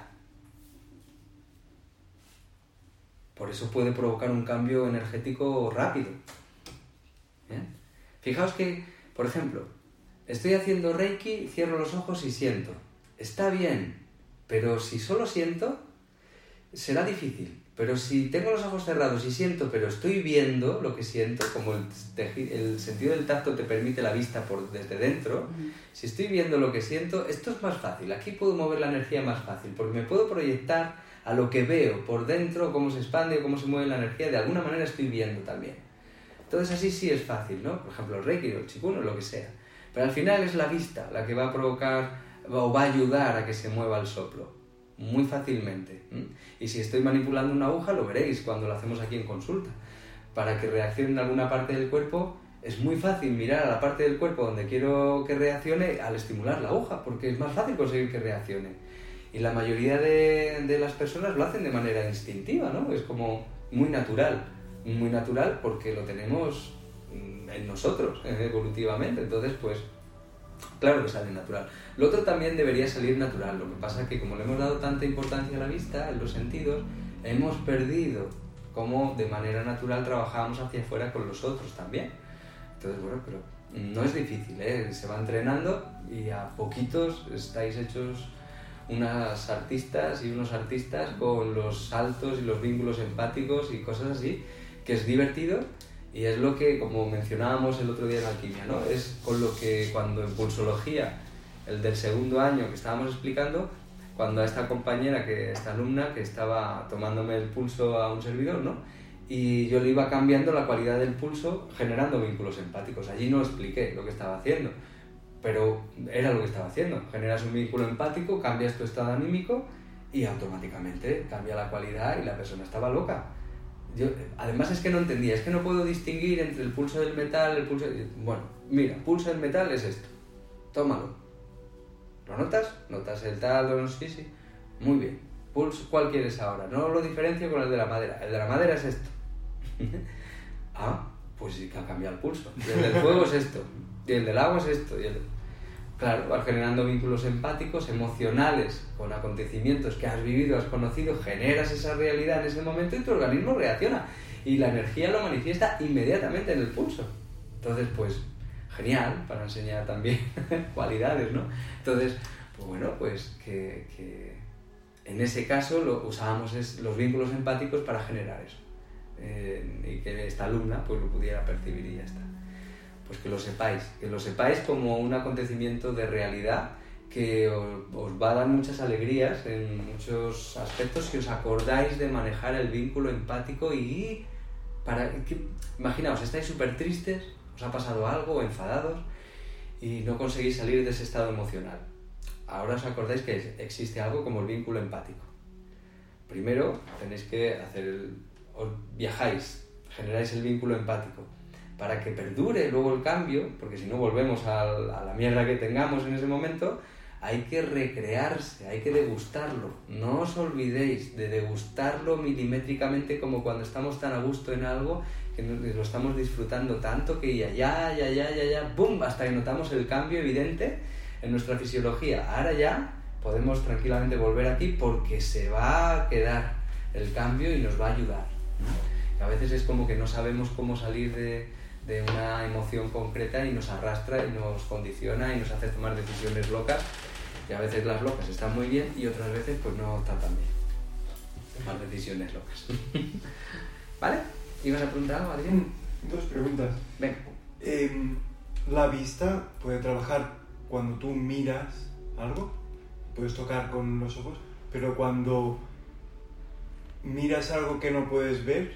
Speaker 1: Por eso puede provocar un cambio energético rápido. ¿Bien? Fijaos que, por ejemplo, estoy haciendo Reiki, cierro los ojos y siento. Está bien, pero si solo siento, será difícil. Pero si tengo los ojos cerrados y siento, pero estoy viendo lo que siento, como el, el sentido del tacto te permite la vista por desde dentro, si estoy viendo lo que siento, esto es más fácil. Aquí puedo mover la energía más fácil, porque me puedo proyectar a lo que veo por dentro, cómo se expande, cómo se mueve la energía, de alguna manera estoy viendo también. Entonces así sí es fácil, ¿no? Por ejemplo, el Reiki o el Chikuno, lo que sea. Pero al final es la vista la que va a provocar o va a ayudar a que se mueva el soplo muy fácilmente. Y si estoy manipulando una aguja, lo veréis cuando lo hacemos aquí en consulta. Para que reaccione en alguna parte del cuerpo, es muy fácil mirar a la parte del cuerpo donde quiero que reaccione al estimular la aguja, porque es más fácil conseguir que reaccione. Y la mayoría de, de las personas lo hacen de manera instintiva, ¿no? Es como muy natural. Muy natural porque lo tenemos mm, en nosotros, evolutivamente. Entonces, pues, claro que sale natural. Lo otro también debería salir natural. Lo que pasa es que como le hemos dado tanta importancia a la vista, en los sentidos, hemos perdido cómo de manera natural trabajamos hacia afuera con los otros también. Entonces, bueno, pero no es difícil, ¿eh? se va entrenando y a poquitos estáis hechos unas artistas y unos artistas con los saltos y los vínculos empáticos y cosas así, que es divertido y es lo que, como mencionábamos el otro día en alquimia, ¿no? es con lo que cuando en pulsología, el del segundo año que estábamos explicando, cuando a esta compañera, que esta alumna, que estaba tomándome el pulso a un servidor, ¿no? Y yo le iba cambiando la cualidad del pulso generando vínculos empáticos. Allí no expliqué lo que estaba haciendo, pero era lo que estaba haciendo. Generas un vínculo empático, cambias tu estado anímico y automáticamente cambia la cualidad y la persona estaba loca. Yo, además es que no entendía, es que no puedo distinguir entre el pulso del metal, el pulso... Bueno, mira, pulso del metal es esto. Tómalo. ¿Lo notas? ¿Notas el tal o no? Sí, sí. Muy bien. Pulso, ¿cuál quieres ahora? No lo diferencio con el de la madera. El de la madera es esto. ah, pues sí que ha cambiado el pulso. Y el del fuego es esto. Y el del agua es esto. Y el... Claro, generando vínculos empáticos, emocionales, con acontecimientos que has vivido, has conocido, generas esa realidad en ese momento y tu organismo reacciona. Y la energía lo manifiesta inmediatamente en el pulso. Entonces, pues, genial para enseñar también cualidades, ¿no? Entonces, pues bueno, pues que, que en ese caso lo usábamos es, los vínculos empáticos para generar eso. Eh, y que esta alumna pues lo pudiera percibir y ya está. Pues que lo sepáis, que lo sepáis como un acontecimiento de realidad que os, va a dar muchas alegrías en muchos aspectos si os acordáis de manejar el vínculo empático y para imaginaos, estáis súper tristes, os ha pasado algo, enfadados y no conseguís salir de ese estado emocional. Ahora os acordáis que existe algo como el vínculo empático. Primero tenéis que hacer el, os viajáis, generáis el vínculo empático para que perdure luego el cambio, porque si no volvemos a, a la mierda que tengamos en ese momento, hay que recrearse, hay que degustarlo. No os olvidéis de degustarlo milimétricamente como cuando estamos tan a gusto en algo que lo estamos disfrutando tanto que ya, ya, ya, ya, ya, ya. Hasta que notamos el cambio evidente en nuestra fisiología. Ahora ya podemos tranquilamente volver aquí porque se va a quedar el cambio y nos va a ayudar. A veces es como que no sabemos cómo salir de, de una emoción concreta y nos arrastra y nos condiciona y nos hace tomar decisiones locas. Y a veces las locas están muy bien y otras veces pues no están tan bien. Tomar decisiones locas. ¿Vale? ¿Ibas a preguntar algo, Adrián?
Speaker 6: Dos preguntas.
Speaker 1: Venga.
Speaker 6: Em, la vista puede trabajar cuando tú miras algo, puedes tocar con los ojos, pero cuando miras algo que no puedes ver,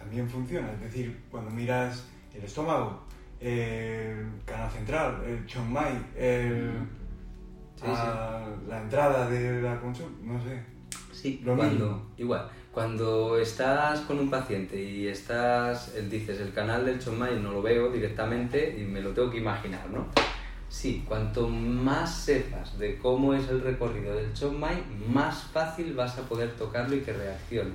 Speaker 6: también funciona. Es decir, cuando miras el estómago, el canal central, el Chiang Mai, el,
Speaker 1: Sí,
Speaker 6: a la entrada de la consulta, no sé.
Speaker 1: Sí,
Speaker 6: Lo
Speaker 1: cuando,
Speaker 6: mismo.
Speaker 1: igual, cuando estás con un paciente y estás, dices, el canal del Chomai no lo veo directamente y me lo tengo que imaginar, ¿no? Sí, cuanto más sepas de cómo es el recorrido del Chomai, más fácil vas a poder tocarlo y que reaccione.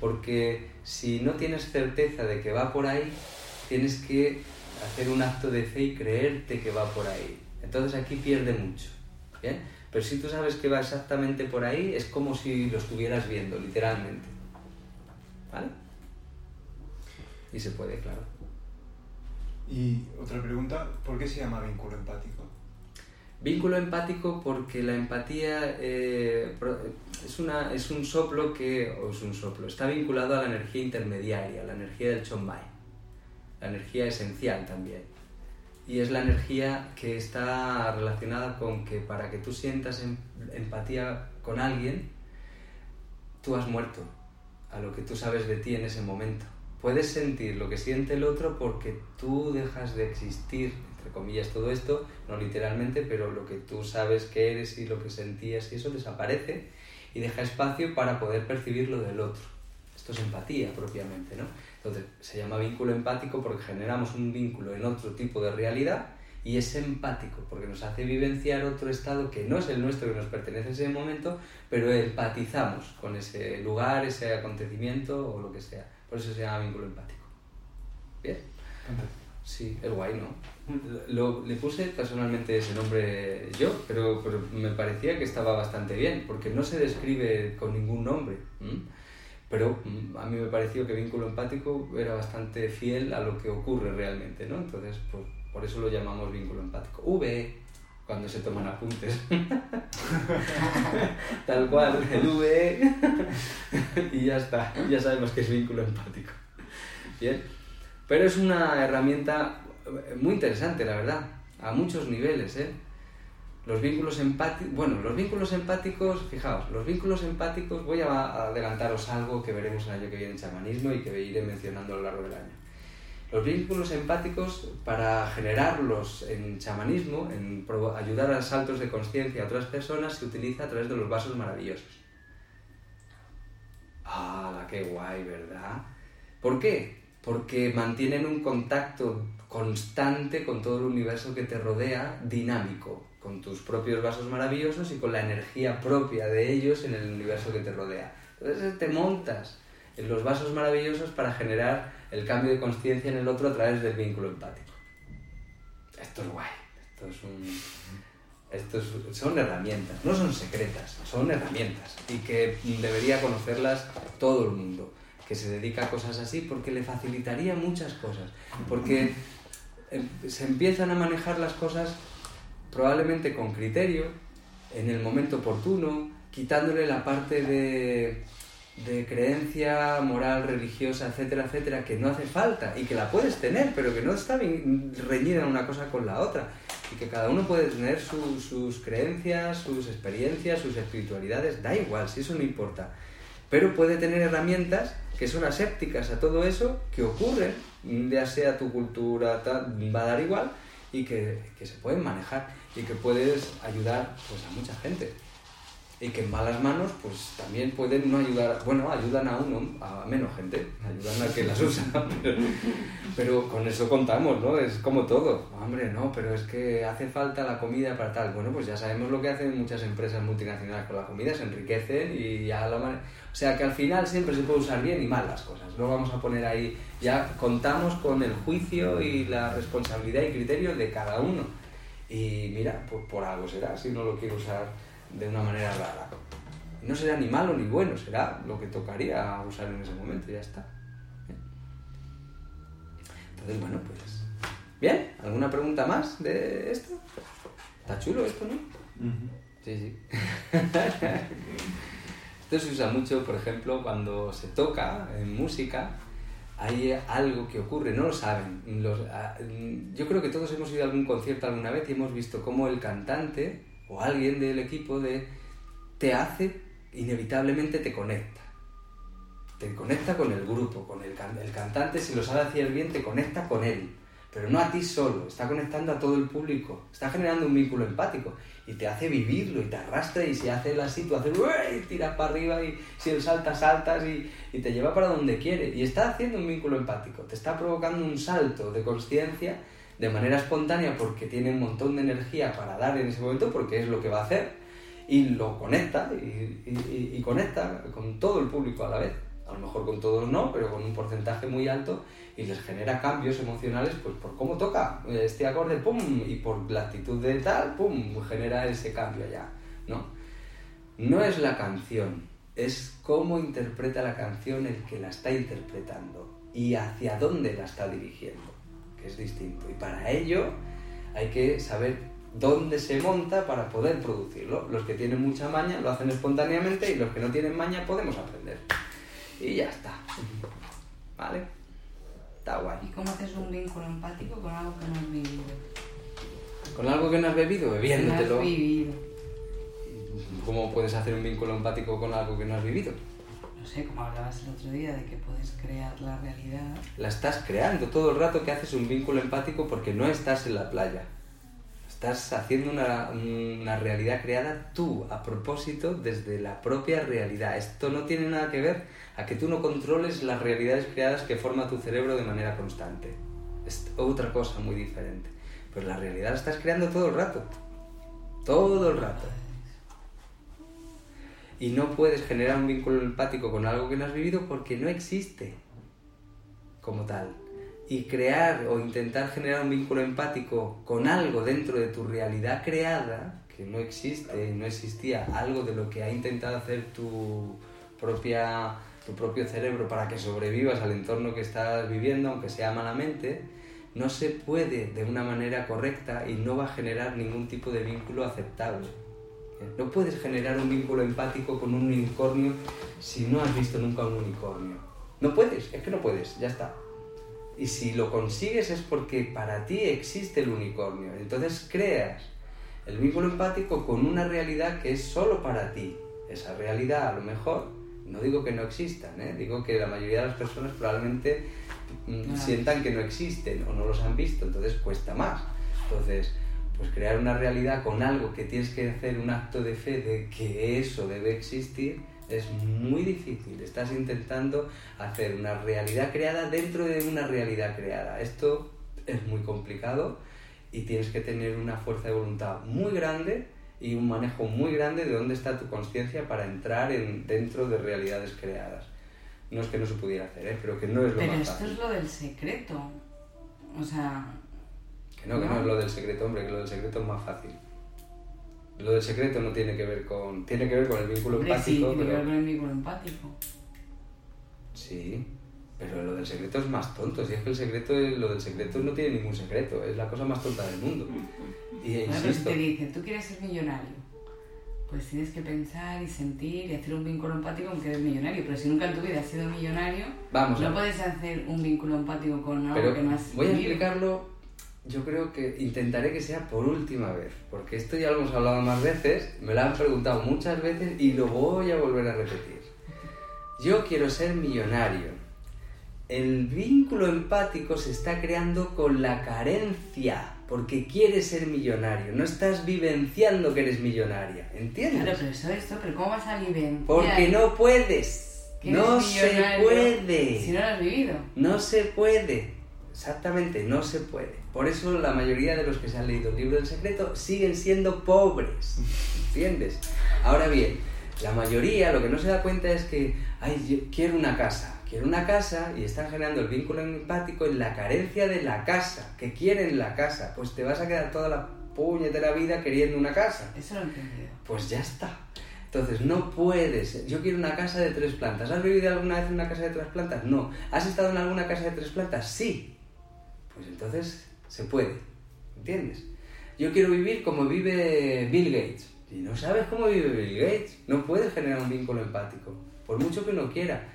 Speaker 1: Porque si no tienes certeza de que va por ahí, tienes que hacer un acto de fe y creerte que va por ahí. Entonces aquí pierde mucho. ¿bien? Pero si tú sabes que va exactamente por ahí, es como si lo estuvieras viendo, literalmente. ¿vale? Y se puede, claro.
Speaker 6: Y otra pregunta, ¿por qué se llama vínculo empático?
Speaker 1: Vínculo empático porque la empatía eh, es, una, es un soplo que, o es un soplo, está vinculado a la energía intermediaria, la energía del Chonmai, la energía esencial también. Y es la energía que está relacionada con que para que tú sientas em, empatía con alguien, tú has muerto a lo que tú sabes de ti en ese momento. Puedes sentir lo que siente el otro porque tú dejas de existir, entre comillas, todo esto, no literalmente, pero lo que tú sabes que eres y lo que sentías y eso desaparece y deja espacio para poder percibir lo del otro. Esto es empatía propiamente, ¿no? Entonces, se llama vínculo empático porque generamos un vínculo en otro tipo de realidad y es empático porque nos hace vivenciar otro estado que no es el nuestro, que nos pertenece en ese momento, pero empatizamos con ese lugar, ese acontecimiento o lo que sea. Por eso se llama vínculo empático. ¿Bien? Sí, es guay, ¿no? Lo, le puse personalmente ese nombre yo, pero, pero, me parecía que estaba bastante bien, porque no se describe con ningún nombre. Pero a mí me pareció que vínculo empático era bastante fiel a lo que ocurre realmente, ¿no? Entonces, pues, por eso lo llamamos vínculo empático. V, cuando se toman apuntes. Tal cual, el V. y ya está, ya sabemos que es vínculo empático. Bien. Pero es una herramienta muy interesante, la verdad, a muchos niveles, ¿eh? Los vínculos empáticos, bueno, los vínculos empáticos, fijaos, los vínculos empáticos, voy a adelantaros algo que veremos el año que viene en chamanismo y que iré mencionando a lo largo del año. Los vínculos empáticos, para generarlos en chamanismo, en ayudar a saltos de conciencia a otras personas, se utiliza a través de los vasos maravillosos. ¡Ah, qué guay, ¿verdad? ¿Por qué? Porque mantienen un contacto constante con todo el universo que te rodea, dinámico, con tus propios vasos maravillosos y con la energía propia de ellos en el universo que te rodea. Entonces te montas en los vasos maravillosos para generar el cambio de conciencia en el otro a través del vínculo empático. Esto es guay, esto es son herramientas, no son secretas, son herramientas y que debería conocerlas todo el mundo que se dedica a cosas así porque le facilitaría muchas cosas, porque em, se empiezan a manejar las cosas probablemente con criterio, en el momento oportuno, quitándole la parte de de creencia moral, religiosa, etcétera, etcétera, que no hace falta y que la puedes tener, pero que no está bien reñida una cosa con la otra. Y que cada uno puede tener sus creencias, sus experiencias, sus espiritualidades, da igual, si eso no importa. Pero puede tener herramientas que son asépticas a todo eso, que ocurren, ya sea tu cultura, va a dar igual, y que, que se pueden manejar y que puedes ayudar pues, a mucha gente y que en malas manos pues también pueden no ayudar, bueno, ayudan a uno, a menos gente, ayudan a que las usa, pero, con eso contamos, ¿no? Es como todo, hombre, no, pero es que hace falta la comida para tal, bueno, pues ya sabemos lo que hacen muchas empresas multinacionales con la comida, se enriquecen y ya la manera... O sea que al final siempre se puede usar bien y mal las cosas, no vamos a poner ahí, ya contamos con el juicio y la responsabilidad y criterio de cada uno. Y mira, pues por algo será, si no lo quiero usar de una manera rara. No será ni malo ni bueno, será lo que tocaría usar en ese momento ya está. Entonces, bueno, pues. ¿Bien? ¿Alguna pregunta más de esto? Está chulo esto, ¿no? Sí, sí. esto se usa mucho, por ejemplo, cuando se toca en música, hay algo que ocurre, no lo saben. Ah, yo creo que todos hemos ido a algún concierto alguna vez y hemos visto cómo el cantante o alguien del equipo de te hace, inevitablemente te conecta. Te conecta con el grupo, con el, el cantante, si lo sabe hacer bien, te conecta con él. Pero no a ti solo, está conectando a todo el público, está generando un vínculo empático y te hace vivirlo y te arrastra y si hace tú haces y tiras para arriba y si él salta, saltas y, y te lleva para donde quiere. Y está haciendo un vínculo empático, te está provocando un salto de conciencia de manera espontánea porque tiene un montón de energía para dar en ese momento porque es lo que va a hacer y lo conecta y, conecta con todo el público a la vez. A lo mejor con todos no, pero con un porcentaje muy alto y les genera cambios emocionales pues por cómo toca este acorde, pum, y por la actitud de tal, pum, genera ese cambio allá, ¿no? No es la canción, es cómo interpreta la canción el que la está interpretando y hacia dónde la está dirigiendo, que es distinto. Y para ello hay que saber dónde se monta para poder producirlo. Los que tienen mucha maña lo hacen espontáneamente y los que no tienen maña podemos aprender. Y ya está. ¿Vale? Está guay.
Speaker 7: ¿Y cómo haces un vínculo empático con algo que no has vivido?
Speaker 1: ¿Con algo que no has bebido? Bebiéndotelo.
Speaker 7: No has vivido.
Speaker 1: ¿Cómo puedes hacer un vínculo empático con algo que no has vivido?
Speaker 7: Sé, como hablabas el otro día de que puedes crear la realidad.
Speaker 1: La estás creando todo el rato que haces un vínculo empático porque no estás en la playa. Estás haciendo una, una realidad creada tú, a propósito, desde la propia realidad. Esto no tiene nada que ver a que tú no controles las realidades creadas que forma tu cerebro de manera constante. Es otra cosa muy diferente. Pues la realidad la estás creando todo el rato. Todo el rato. Y no puedes generar un vínculo empático con algo que no has vivido porque no existe como tal. Y crear o intentar generar un vínculo empático con algo dentro de tu realidad creada, que no existe, no existía, algo de lo que ha intentado hacer tu propia tu propio cerebro para que sobrevivas al entorno que estás viviendo, aunque sea malamente, no se puede de una manera correcta y no va a generar ningún tipo de vínculo aceptable. No puedes generar un vínculo empático con un unicornio si no has visto nunca un unicornio. No puedes, es que no puedes, ya está. Y si lo consigues es porque para ti existe el unicornio. Entonces creas el vínculo empático con una realidad que es solo para ti. Esa realidad a lo mejor, no digo que no existan, ¿eh? digo que la mayoría de las personas probablemente mm, sientan que no existen o no los han visto, entonces cuesta más. Entonces, pues crear una realidad con algo que tienes que hacer un acto de fe de que eso debe existir es muy difícil. Estás intentando hacer una realidad creada dentro de una realidad creada. Esto es muy complicado y tienes que tener una fuerza de voluntad muy grande y un manejo muy grande de dónde está tu conciencia para entrar en, dentro de realidades creadas. No es que no se pudiera hacer, ¿eh? pero que no es lo
Speaker 7: Pero
Speaker 1: más
Speaker 7: esto
Speaker 1: fácil.
Speaker 7: es lo del secreto. O sea,
Speaker 1: Que no, que no es lo del secreto, hombre, que lo del secreto es más fácil. Lo del secreto no tiene que ver con... Tiene que ver con el vínculo
Speaker 7: hombre, sí,
Speaker 1: empático,
Speaker 7: tiene que ver
Speaker 1: pero...
Speaker 7: con el vínculo empático.
Speaker 1: Sí, pero lo del secreto es más tonto. Si es que el secreto, lo del secreto no tiene ningún secreto, es la cosa más tonta del mundo. Y
Speaker 7: Bueno,
Speaker 1: insisto,
Speaker 7: te dice, tú quieres ser millonario. Pues tienes que pensar y sentir y hacer un vínculo empático con que eres millonario. Pero si nunca en tu vida has sido millonario,
Speaker 1: Vamos a
Speaker 7: no puedes hacer un vínculo empático con algo
Speaker 1: pero
Speaker 7: que no has
Speaker 1: voy a
Speaker 7: vivido.
Speaker 1: explicarlo, yo creo que intentaré que sea por última vez, porque esto ya lo hemos hablado más veces, me lo han preguntado muchas veces y lo voy a volver a repetir. Yo quiero ser millonario. El vínculo empático se está creando con la carencia, porque quieres ser millonario, no estás vivenciando que eres millonaria, ¿entiendes?
Speaker 7: Claro, pero eso, esto, pero ¿cómo vas a vivenciar?
Speaker 1: Porque no puedes. No se puede.
Speaker 7: Si no lo has vivido.
Speaker 1: No se puede. Exactamente, no se puede. Por eso la mayoría de los que se han leído el libro del secreto siguen siendo pobres. ¿Entiendes? Ahora bien, la mayoría lo que no se da cuenta es que, ay, yo quiero una casa. Quiero una casa y están generando el vínculo empático en la carencia de la casa. Que quieren la casa. Pues te vas a quedar toda la puñetera vida queriendo una casa.
Speaker 7: Eso lo he entendido.
Speaker 1: Pues ya está. Entonces, no puedes. Yo quiero una casa de tres plantas. ¿Has vivido alguna vez en una casa de tres plantas? No. ¿Has estado en alguna casa de tres plantas? Sí. Pues entonces se puede. ¿Entiendes? Yo quiero vivir como vive Bill Gates. Y no sabes cómo vive Bill Gates. No puedes generar un vínculo empático. Por mucho que uno quiera.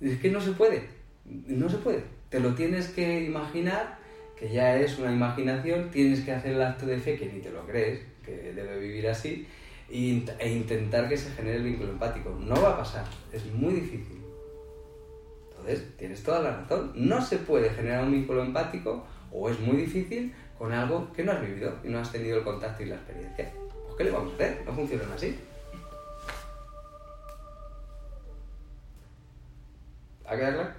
Speaker 1: Es que no se puede. No se puede. Te lo tienes que imaginar, que ya es una imaginación. Tienes que hacer el acto de fe, que ni te lo crees, que debe vivir así e e intentar que se genere el vínculo empático. No va a pasar, es muy difícil. Entonces, tienes toda la razón. No se puede generar un vínculo empático o es muy difícil con algo que no has vivido y no has tenido el contacto y la experiencia. Pues, ¿qué le vamos a hacer? No funcionan así. ¿Ha quedado claro?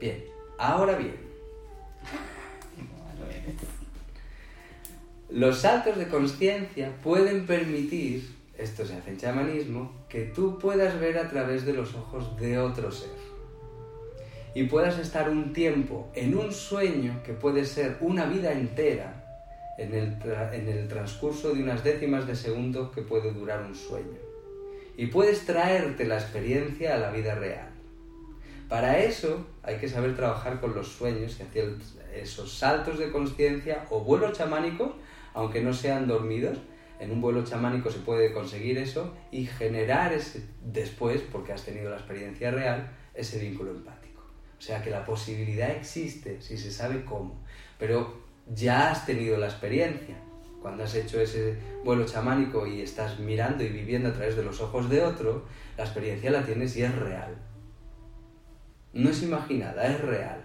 Speaker 1: Bien. Ahora bien, Los saltos de conciencia pueden permitir, esto se hace en chamanismo, que tú puedas ver a través de los ojos de otro ser. Y puedas estar un tiempo en un sueño que puede ser una vida entera en el, en el transcurso de unas décimas de segundo que puede durar un sueño. y puedes traerte la experiencia a la vida real. Para eso hay que saber trabajar con los sueños y hacer esos saltos de conciencia o vuelos chamánicos, aunque no sean dormidos. En un vuelo chamánico se puede conseguir eso y generar ese, después, porque has tenido la experiencia real, ese vínculo empático. O sea que la posibilidad existe si se sabe cómo, pero ya has tenido la experiencia. Cuando has hecho ese vuelo chamánico y estás mirando y viviendo a través de los ojos de otro, la experiencia la tienes y es real. No es imaginada, es real.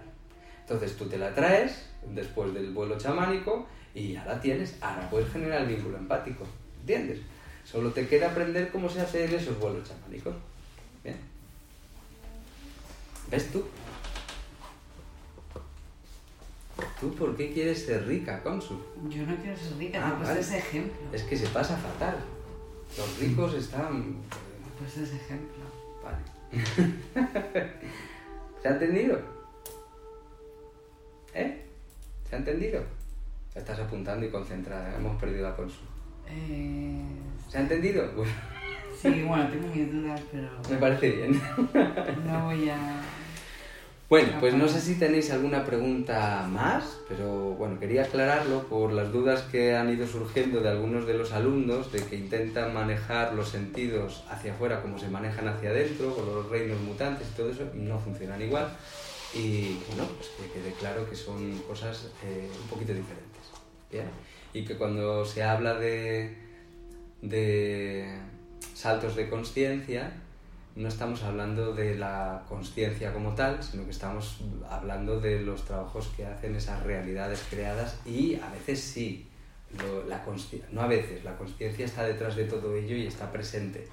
Speaker 1: Entonces tú te la traes después del vuelo chamánico y ya la tienes. Ahora puedes generar el vínculo empático. ¿Entiendes? Solo te queda aprender cómo se hacen esos vuelos chamánicos. ¿Ves tú? ¿Tú por qué quieres ser rica, Consul?
Speaker 7: Yo no quiero ser rica,
Speaker 1: Ah,
Speaker 7: te
Speaker 1: vale.
Speaker 7: ese ejemplo.
Speaker 1: Es que se pasa fatal. Los ricos están...
Speaker 7: Puesto ese ejemplo.
Speaker 1: Vale. ¿Se ha entendido? ¿Eh? ¿Se ha entendido? Estás apuntando y concentrada. Hemos perdido la consulta.
Speaker 7: Eh,
Speaker 1: ¿Se ha entendido? Bueno,
Speaker 7: sí, bueno, tengo mis dudas, pero
Speaker 1: me parece bien.
Speaker 7: no voy a...
Speaker 1: Bueno, pues no sé si tenéis alguna pregunta más, pero bueno, quería aclararlo por las dudas que han ido surgiendo de algunos de los alumnos de que intentan manejar los sentidos hacia afuera como se manejan hacia adentro, con los reinos mutantes y todo eso, y no funcionan igual. Y bueno, pues que quede claro que son cosas eh, un poquito diferentes. ¿bien? Y que cuando se habla de, de saltos de conciencia, no estamos hablando de la conciencia como tal, sino que estamos hablando de los trabajos que hacen esas realidades creadas y a veces sí, lo- la no a veces, la conciencia está detrás de todo ello y está presente.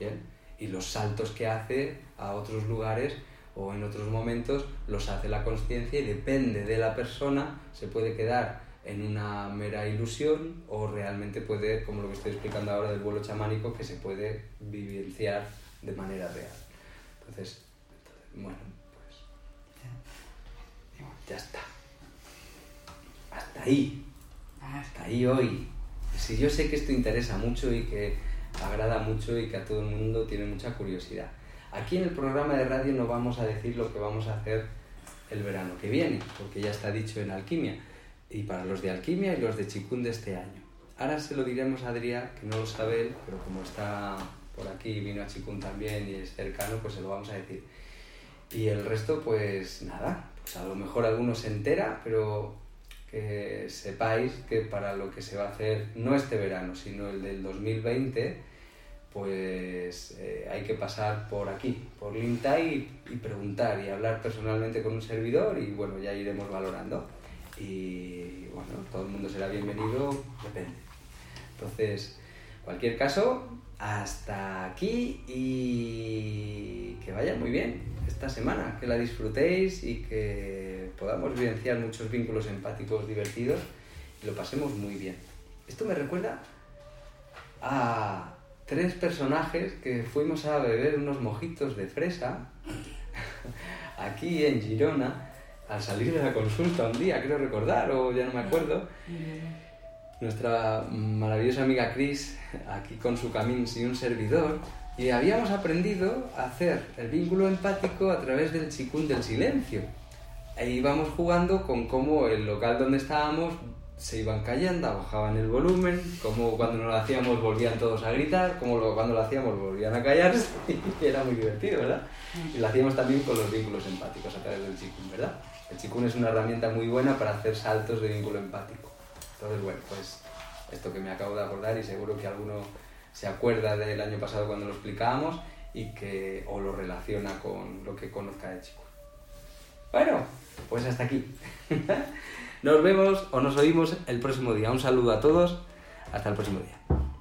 Speaker 1: ¿bien? Y los saltos que hace a otros lugares o en otros momentos los hace la conciencia y depende de la persona, se puede quedar en una mera ilusión o realmente puede, como lo que estoy explicando ahora del vuelo chamánico, que se puede vivenciar de manera real. Entonces, bueno, pues ya está. Hasta ahí. Hasta ahí hoy. Si yo sé que esto interesa mucho y que agrada mucho y que a todo el mundo tiene mucha curiosidad. Aquí en el programa de radio no vamos a decir lo que vamos a hacer el verano que viene, porque ya está dicho en Alquimia. Y para los de Alquimia y los de Chikun de este año. Ahora se lo diremos a Adrián, que no lo sabe él, pero como está por aquí, vino a Chikun también y es cercano, pues se lo vamos a decir. Y el resto, pues nada, pues a lo mejor alguno se entera, pero que sepáis que para lo que se va a hacer, no este verano, sino el del 2020, pues eh, hay que pasar por aquí, por Lintai y, y preguntar y hablar personalmente con un servidor y bueno, ya iremos valorando. Y bueno, todo el mundo será bienvenido, depende. Entonces, cualquier caso, hasta aquí y que vaya muy bien esta semana, que la disfrutéis y que podamos vivenciar muchos vínculos empáticos divertidos y lo pasemos muy bien. Esto me recuerda a tres personajes que fuimos a beber unos mojitos de fresa aquí en Girona al salir de la consulta un día, creo recordar, o ya no me acuerdo. Nuestra maravillosa amiga Chris, aquí con su camino y un servidor, y habíamos aprendido a hacer el vínculo empático a través del chikun del silencio. E íbamos jugando con cómo el local donde estábamos se iban callando, bajaban el volumen, como cuando no lo hacíamos volvían todos a gritar, como cuando lo hacíamos volvían a callarse, y era muy divertido, ¿verdad? Y lo hacíamos también con los vínculos empáticos a través del chikun, ¿verdad? El chikun es una herramienta muy buena para hacer saltos de vínculo empático. Entonces, bueno, pues esto que me acabo de acordar y seguro que alguno se acuerda del año pasado cuando lo explicábamos y que o lo relaciona con lo que conozca de chikun. Bueno, pues hasta aquí. Nos vemos o nos oímos el próximo día. Un saludo a todos. Hasta el próximo día.